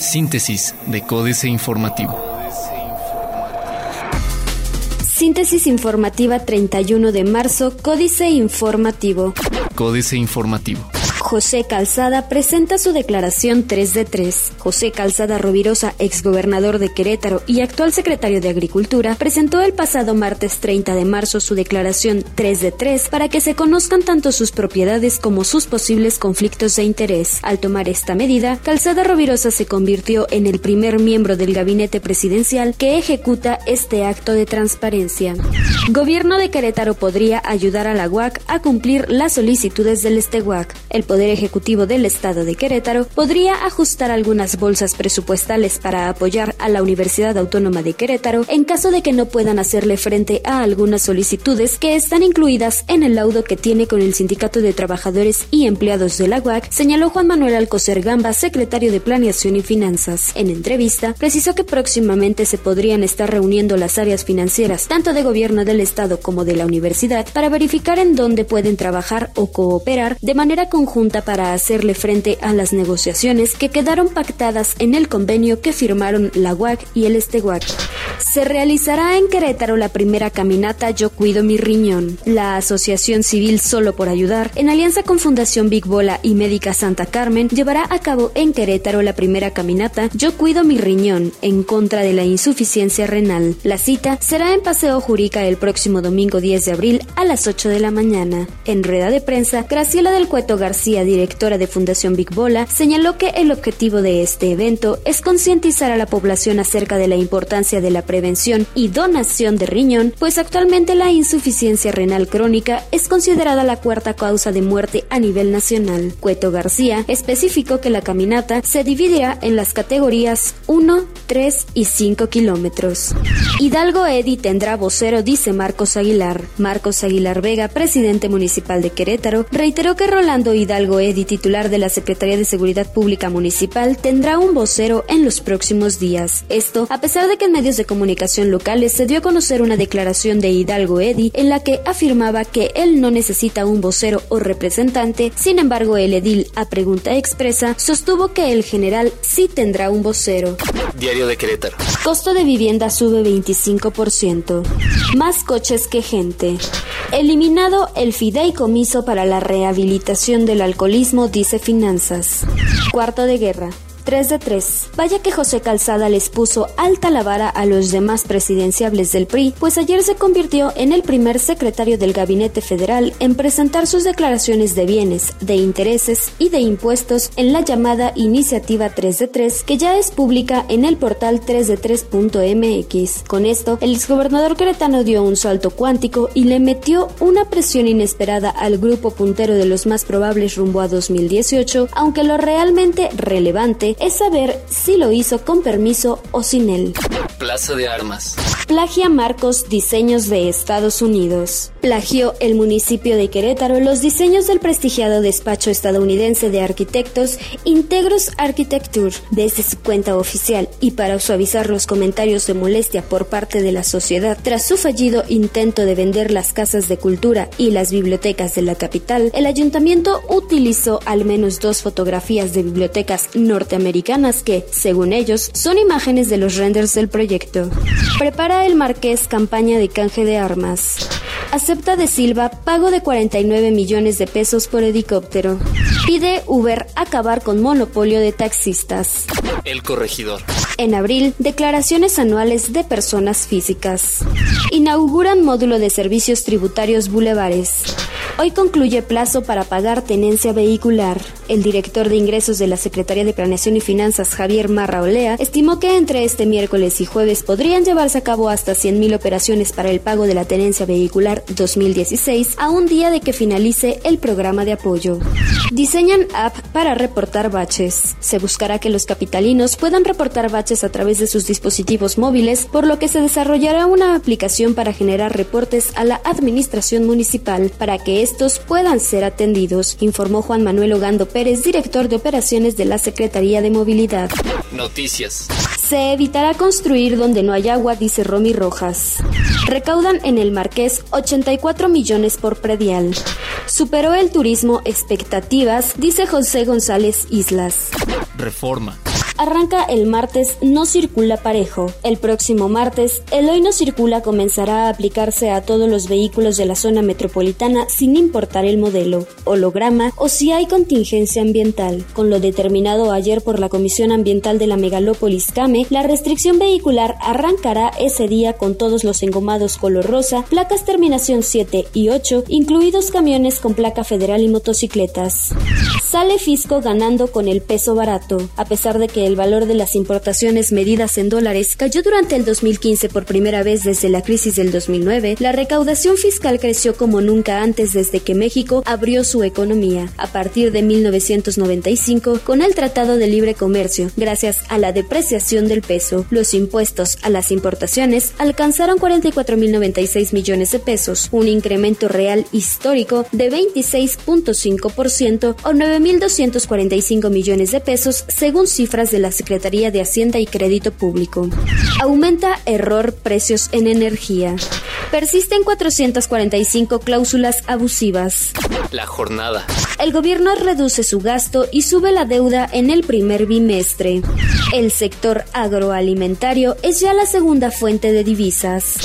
Síntesis de Códice Informativo. Síntesis informativa 31 de marzo, Códice Informativo. Códice Informativo. José Calzada presenta su declaración 3 de 3. José Calzada Rovirosa, exgobernador de Querétaro y actual secretario de Agricultura, presentó el pasado martes 30 de marzo su declaración 3 de 3 para que se conozcan tanto sus propiedades como sus posibles conflictos de interés. Al tomar esta medida, Calzada Rovirosa se convirtió en el primer miembro del gabinete presidencial que ejecuta este acto de transparencia. Gobierno de Querétaro podría ayudar a la UAC a cumplir las solicitudes del Estehuac. El Poder Ejecutivo del Estado de Querétaro podría ajustar algunas bolsas presupuestales para apoyar a la Universidad Autónoma de Querétaro en caso de que no puedan hacerle frente a algunas solicitudes que están incluidas en el laudo que tiene con el Sindicato de Trabajadores y Empleados de la UAC, señaló Juan Manuel Alcocer Gamba, secretario de Planeación y Finanzas. En entrevista, precisó que próximamente se podrían estar reuniendo las áreas financieras, tanto de gobierno del Estado como de la universidad, para verificar en dónde pueden trabajar o cooperar de manera conjunta para hacerle frente a las negociaciones que quedaron pactadas en el convenio que firmaron la UAC y el Esteguac. Se realizará en Querétaro la primera caminata Yo Cuido Mi Riñón. La Asociación Civil Solo por Ayudar, en alianza con Fundación Big Bola y Médica Santa Carmen, llevará a cabo en Querétaro la primera caminata Yo Cuido Mi Riñón en contra de la insuficiencia renal. La cita será en Paseo Jurica el próximo domingo 10 de abril a las 8 de la mañana. En rueda de prensa, Graciela del Cueto García directora de Fundación Big Bola, señaló que el objetivo de este evento es concientizar a la población acerca de la importancia de la prevención y donación de riñón, pues actualmente la insuficiencia renal crónica es considerada la cuarta causa de muerte a nivel nacional. Cueto García especificó que la caminata se dividirá en las categorías 1, 3 y 5 kilómetros. Hidalgo Edi tendrá vocero, dice Marcos Aguilar. Marcos Aguilar Vega, presidente municipal de Querétaro, reiteró que Rolando Hidalgo Edi, titular de la Secretaría de Seguridad Pública Municipal, tendrá un vocero en los próximos días. Esto, a pesar de que en medios de comunicación locales se dio a conocer una declaración de Hidalgo Edi en la que afirmaba que él no necesita un vocero o representante, sin embargo el edil, a pregunta expresa, sostuvo que el general sí tendrá un vocero. Diario de Querétaro. Costo de vivienda sube 25%. Más coches que gente. Eliminado el fideicomiso para la rehabilitación del alcoholismo, dice Finanzas. Cuarto de guerra. 3 de 3. Vaya que José Calzada les puso alta la vara a los demás presidenciables del PRI, pues ayer se convirtió en el primer secretario del gabinete federal en presentar sus declaraciones de bienes, de intereses y de impuestos en la llamada Iniciativa 3 de 3, que ya es pública en el portal 3 de 3.mx. Con esto, el exgobernador queretano dio un salto cuántico y le metió una presión inesperada al grupo puntero de los más probables rumbo a 2018, aunque lo realmente relevante es saber si lo hizo con permiso o sin él. Plaza de Armas. Plagia Marcos diseños de Estados Unidos. Plagió el municipio de Querétaro los diseños del prestigiado despacho estadounidense de arquitectos Integros Architecture desde su cuenta oficial y para suavizar los comentarios de molestia por parte de la sociedad tras su fallido intento de vender las casas de cultura y las bibliotecas de la capital, el ayuntamiento utilizó al menos dos fotografías de bibliotecas norteamericanas que, según ellos, son imágenes de los renders del proyecto. Prepara el Marqués campaña de canje de armas. Acepta de Silva pago de 49 millones de pesos por helicóptero. Pide Uber acabar con monopolio de taxistas. El corregidor. En abril, declaraciones anuales de personas físicas. Inauguran módulo de servicios tributarios bulevares. Hoy concluye plazo para pagar tenencia vehicular. El director de ingresos de la Secretaría de Planeación y Finanzas, Javier Marra Olea, estimó que entre este miércoles y jueves podrían llevarse a cabo hasta 100.000 operaciones para el pago de la tenencia vehicular 2016 a un día de que finalice el programa de apoyo. Diseñan app para reportar baches. Se buscará que los capitalinos puedan reportar baches a través de sus dispositivos móviles, por lo que se desarrollará una aplicación para generar reportes a la administración municipal para que estos puedan ser atendidos, informó Juan Manuel Ogando Pérez, director de operaciones de la Secretaría de Movilidad. Noticias. Se evitará construir donde no hay agua, dice Romy Rojas. Recaudan en el Marqués 84 millones por predial. Superó el turismo expectativas, dice José González Islas. Reforma arranca el martes No Circula Parejo. El próximo martes, el Hoy No Circula comenzará a aplicarse a todos los vehículos de la zona metropolitana sin importar el modelo, holograma o si hay contingencia ambiental. Con lo determinado ayer por la Comisión Ambiental de la Megalópolis CAME, la restricción vehicular arrancará ese día con todos los engomados color rosa, placas terminación 7 y 8, incluidos camiones con placa federal y motocicletas. Sale Fisco ganando con el peso barato, a pesar de que el valor de las importaciones medidas en dólares cayó durante el 2015 por primera vez desde la crisis del 2009, la recaudación fiscal creció como nunca antes desde que México abrió su economía. A partir de 1995, con el Tratado de Libre Comercio, gracias a la depreciación del peso, los impuestos a las importaciones alcanzaron 44.096 millones de pesos, un incremento real histórico de 26.5% o 9.245 millones de pesos según cifras de la Secretaría de Hacienda y Crédito Público. Aumenta error precios en energía. Persisten 445 cláusulas abusivas. La jornada. El gobierno reduce su gasto y sube la deuda en el primer bimestre. El sector agroalimentario es ya la segunda fuente de divisas.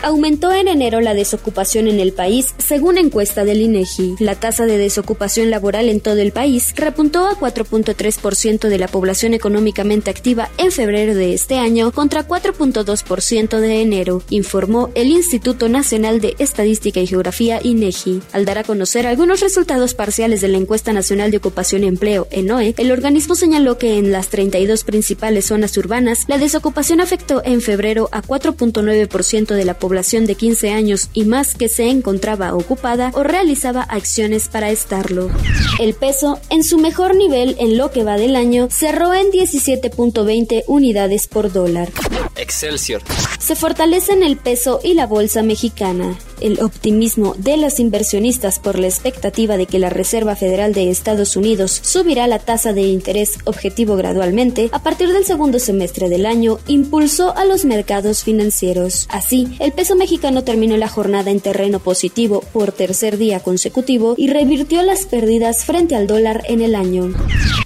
Aumentó en enero la desocupación en el país, según encuesta del INEGI. La tasa de desocupación laboral en todo el país repuntó a 4.3% de la población económicamente activa en febrero de este año contra 4.2% de enero, informó el Instituto Nacional de Estadística y Geografía INEGI. Al dar a conocer algunos resultados parciales de la encuesta nacional de ocupación y empleo ENOE, el organismo señaló que en las 32 principales zonas urbanas la desocupación afectó en febrero a 4.9% de la población población de 15 años y más que se encontraba ocupada o realizaba acciones para estarlo. El peso, en su mejor nivel en lo que va del año, cerró en 17.20 unidades por dólar. Excelsior. Se fortalecen el peso y la bolsa mexicana el optimismo de los inversionistas por la expectativa de que la Reserva Federal de Estados Unidos subirá la tasa de interés objetivo gradualmente a partir del segundo semestre del año impulsó a los mercados financieros. Así, el peso mexicano terminó la jornada en terreno positivo por tercer día consecutivo y revirtió las pérdidas frente al dólar en el año.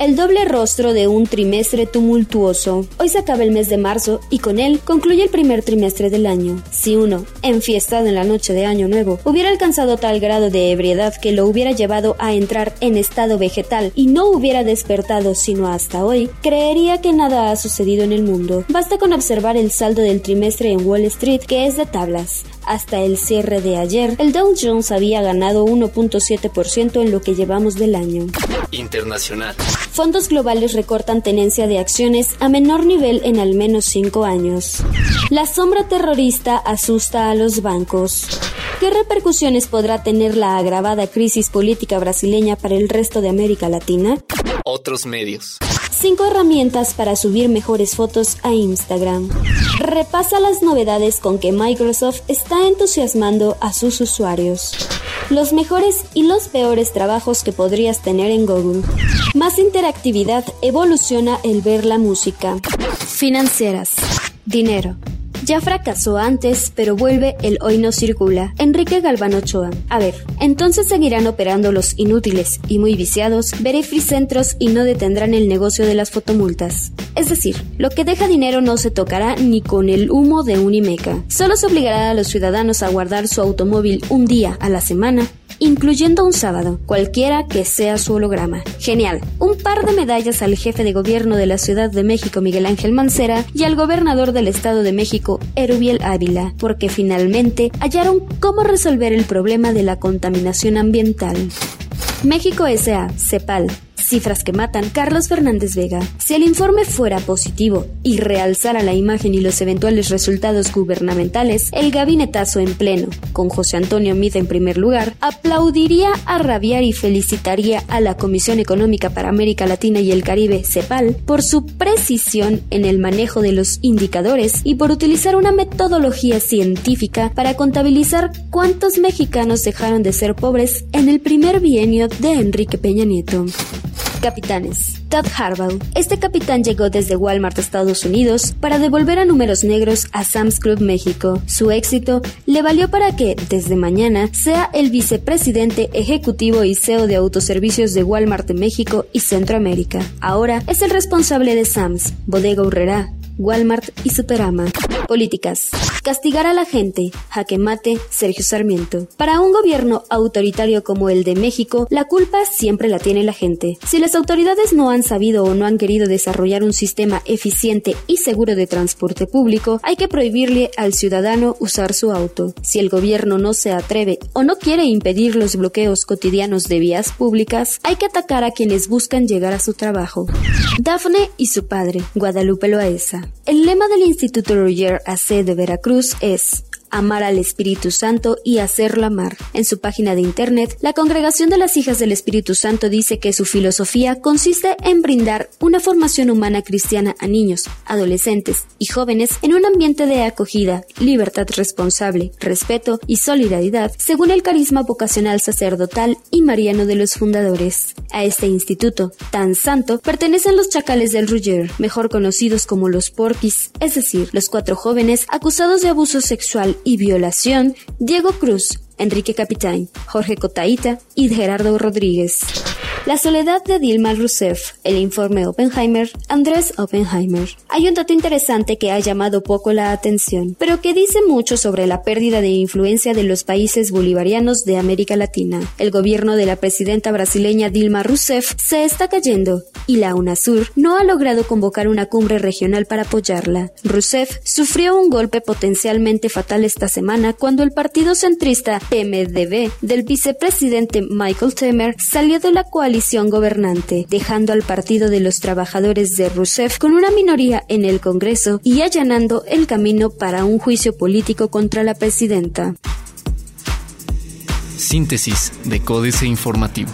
El doble rostro de un trimestre tumultuoso. Hoy se acaba el mes de marzo y con él concluye el primer trimestre del año. Si uno, enfiestado en la noche de Año Nuevo hubiera alcanzado tal grado de ebriedad que lo hubiera llevado a entrar en estado vegetal y no hubiera despertado sino hasta hoy, creería que nada ha sucedido en el mundo. Basta con observar el saldo del trimestre en Wall Street que es de tablas. Hasta el cierre de ayer, el Dow Jones había ganado 1.7% en lo que llevamos del año. Internacional. Fondos globales recortan tenencia de acciones a menor nivel en al menos cinco años. La sombra terrorista asusta a los bancos. ¿Qué repercusiones podrá tener la agravada crisis política brasileña para el resto de América Latina? Otros medios. Cinco herramientas para subir mejores fotos a Instagram. Repasa las novedades con que Microsoft está entusiasmando a sus usuarios. Los mejores y los peores trabajos que podrías tener en Google. Más interactividad evoluciona el ver la música. Financieras. Dinero. Ya fracasó antes, pero vuelve el hoy no circula. Enrique Galván Ochoa. A ver, entonces seguirán operando los inútiles y muy viciados, veré centros y no detendrán el negocio de las fotomultas. Es decir, lo que deja dinero no se tocará ni con el humo de un Imeca. Solo se obligará a los ciudadanos a guardar su automóvil un día a la semana incluyendo un sábado, cualquiera que sea su holograma. Genial. Un par de medallas al jefe de gobierno de la Ciudad de México, Miguel Ángel Mancera, y al gobernador del Estado de México, Erubiel Ávila, porque finalmente hallaron cómo resolver el problema de la contaminación ambiental. México S.A., CEPAL, cifras que matan, Carlos Fernández Vega. Si el informe fuera positivo y realzara la imagen y los eventuales resultados gubernamentales, el gabinetazo en pleno, con José Antonio Mid en primer lugar, aplaudiría a rabiar y felicitaría a la Comisión Económica para América Latina y el Caribe, CEPAL, por su precisión en el manejo de los indicadores y por utilizar una metodología científica para contabilizar cuántos mexicanos dejaron de ser pobres en el primer bienio de Enrique Peña Nieto. Capitanes. Todd Harbaugh. Este capitán llegó desde Walmart, Estados Unidos, para devolver a números negros a Sam's Club México. Su éxito le valió para que, desde mañana, sea el vicepresidente ejecutivo y CEO de autoservicios de Walmart de México y Centroamérica. Ahora es el responsable de Sam's, Bodega Urrera, Walmart y Superama. Políticas. Castigar a la gente. Jaque mate, Sergio Sarmiento. Para un gobierno autoritario como el de México, la culpa siempre la tiene la gente. Si las autoridades no han sabido o no han querido desarrollar un sistema eficiente y seguro de transporte público, hay que prohibirle al ciudadano usar su auto. Si el gobierno no se atreve o no quiere impedir los bloqueos cotidianos de vías públicas, hay que atacar a quienes buscan llegar a su trabajo. Dafne y su padre, Guadalupe Loaesa. El lema del Instituto Roger AC de Veracruz es amar al Espíritu Santo y hacerlo amar. En su página de internet, la Congregación de las Hijas del Espíritu Santo dice que su filosofía consiste en brindar una formación humana cristiana a niños, adolescentes y jóvenes en un ambiente de acogida, libertad responsable, respeto y solidaridad, según el carisma vocacional sacerdotal y mariano de los fundadores. A este instituto, tan santo, pertenecen los chacales del Rugger, mejor conocidos como los porquis, es decir, los cuatro jóvenes acusados de abuso sexual y violación, Diego Cruz, Enrique Capitán, Jorge Cotaita y Gerardo Rodríguez. La soledad de Dilma Rousseff, el informe Oppenheimer, Andrés Oppenheimer. Hay un dato interesante que ha llamado poco la atención, pero que dice mucho sobre la pérdida de influencia de los países bolivarianos de América Latina. El gobierno de la presidenta brasileña Dilma Rousseff se está cayendo y la UNASUR no ha logrado convocar una cumbre regional para apoyarla. Rousseff sufrió un golpe potencialmente fatal esta semana cuando el partido centrista MDB del vicepresidente Michael Temer salió de la gobernante, dejando al Partido de los Trabajadores de Rousseff con una minoría en el Congreso y allanando el camino para un juicio político contra la presidenta. Síntesis de Códice Informativo.